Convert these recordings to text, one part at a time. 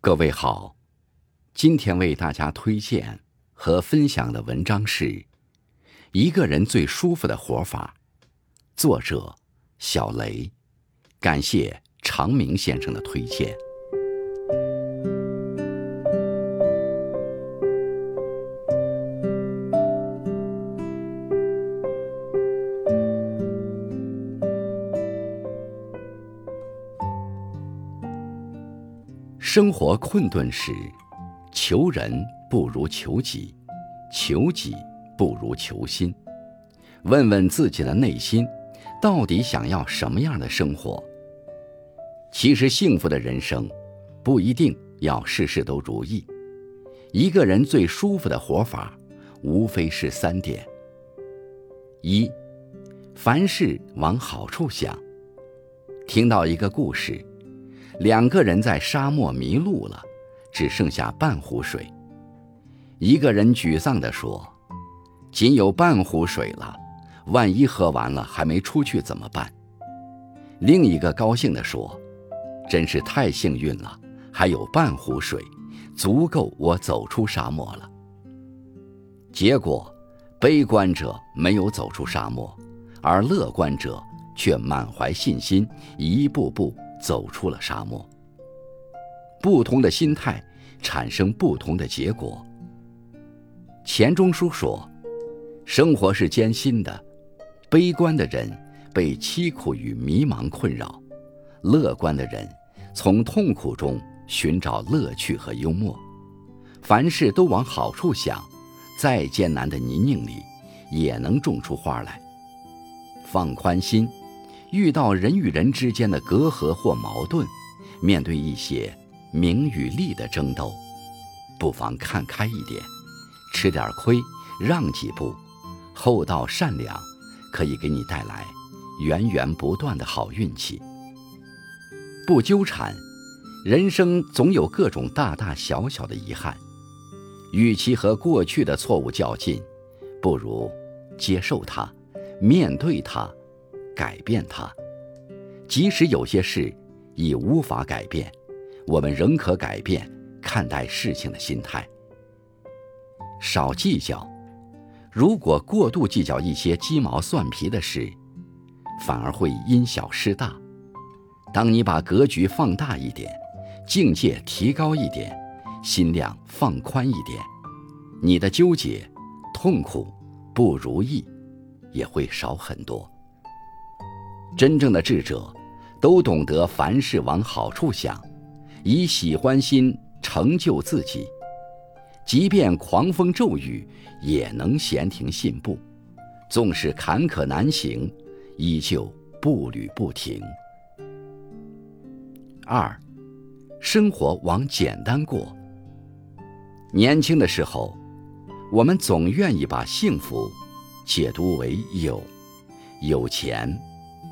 各位好，今天为大家推荐和分享的文章是《一个人最舒服的活法》，作者小雷，感谢长明先生的推荐。生活困顿时，求人不如求己，求己不如求心。问问自己的内心，到底想要什么样的生活？其实，幸福的人生不一定要事事都如意。一个人最舒服的活法，无非是三点：一，凡事往好处想。听到一个故事。两个人在沙漠迷路了，只剩下半壶水。一个人沮丧地说：“仅有半壶水了，万一喝完了还没出去怎么办？”另一个高兴地说：“真是太幸运了，还有半壶水，足够我走出沙漠了。”结果，悲观者没有走出沙漠，而乐观者却满怀信心，一步步。走出了沙漠。不同的心态产生不同的结果。钱钟书说：“生活是艰辛的，悲观的人被凄苦与迷茫困扰，乐观的人从痛苦中寻找乐趣和幽默。凡事都往好处想，再艰难的泥泞里也能种出花来。放宽心。”遇到人与人之间的隔阂或矛盾，面对一些名与利的争斗，不妨看开一点，吃点亏，让几步，厚道善良，可以给你带来源源不断的好运气。不纠缠，人生总有各种大大小小的遗憾，与其和过去的错误较劲，不如接受它，面对它。改变它，即使有些事已无法改变，我们仍可改变看待事情的心态。少计较，如果过度计较一些鸡毛蒜皮的事，反而会因小失大。当你把格局放大一点，境界提高一点，心量放宽一点，你的纠结、痛苦、不如意也会少很多。真正的智者，都懂得凡事往好处想，以喜欢心成就自己。即便狂风骤雨，也能闲庭信步；纵使坎坷难行，依旧步履不停。二，生活往简单过。年轻的时候，我们总愿意把幸福解读为有，有钱。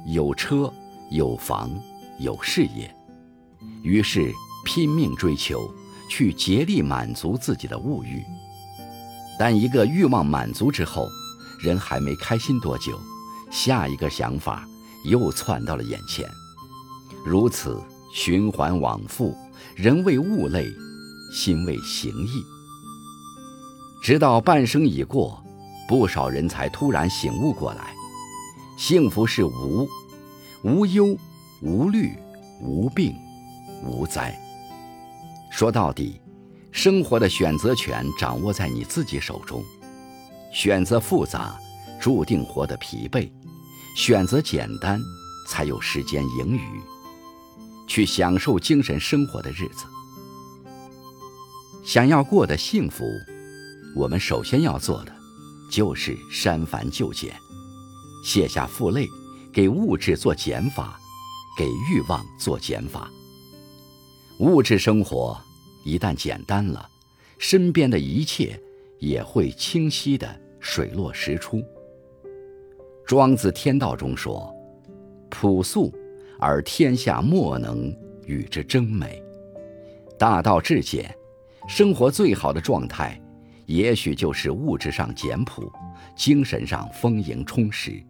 有车有房有事业，于是拼命追求，去竭力满足自己的物欲。但一个欲望满足之后，人还没开心多久，下一个想法又窜到了眼前，如此循环往复，人为物累，心为形役。直到半生已过，不少人才突然醒悟过来。幸福是无，无忧，无虑，无病，无灾。说到底，生活的选择权掌握在你自己手中。选择复杂，注定活得疲惫；选择简单，才有时间盈余，去享受精神生活的日子。想要过得幸福，我们首先要做的，就是删繁就简。卸下负累，给物质做减法，给欲望做减法。物质生活一旦简单了，身边的一切也会清晰的水落石出。庄子《天道》中说：“朴素，而天下莫能与之争美。”大道至简，生活最好的状态，也许就是物质上简朴，精神上丰盈充实。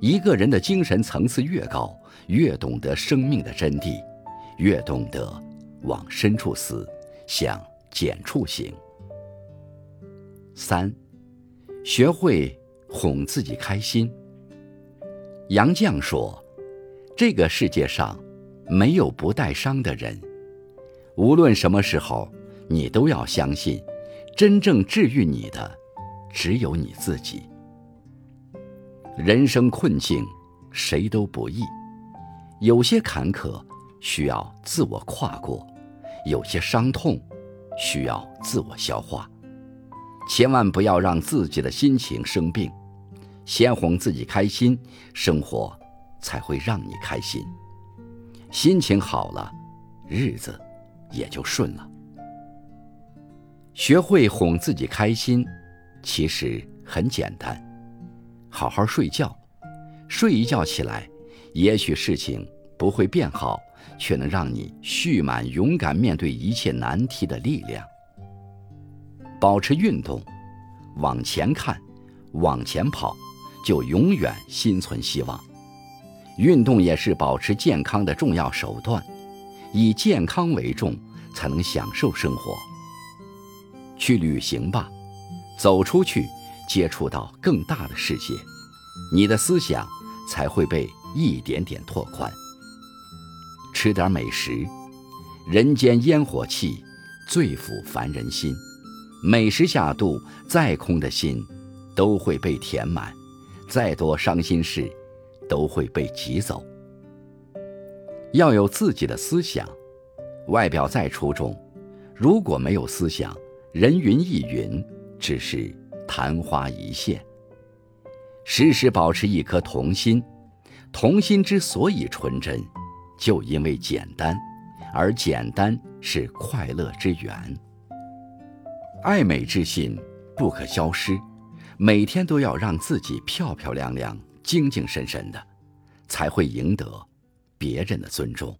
一个人的精神层次越高，越懂得生命的真谛，越懂得往深处思，向简处行。三，学会哄自己开心。杨绛说：“这个世界上没有不带伤的人，无论什么时候，你都要相信，真正治愈你的只有你自己。人生困境，谁都不易，有些坎坷需要自我跨过，有些伤痛需要自我消化。”千万不要让自己的心情生病，先哄自己开心，生活才会让你开心。心情好了，日子也就顺了。学会哄自己开心，其实很简单，好好睡觉，睡一觉起来，也许事情不会变好，却能让你蓄满勇敢面对一切难题的力量。保持运动，往前看，往前跑，就永远心存希望。运动也是保持健康的重要手段，以健康为重，才能享受生活。去旅行吧，走出去，接触到更大的世界，你的思想才会被一点点拓宽。吃点美食，人间烟火气，最抚凡人心。美食下肚，再空的心都会被填满；再多伤心事，都会被挤走。要有自己的思想，外表再出众，如果没有思想，人云亦云，只是昙花一现。时时保持一颗童心，童心之所以纯真，就因为简单，而简单是快乐之源。爱美之心不可消失，每天都要让自己漂漂亮亮、精精神神的，才会赢得别人的尊重。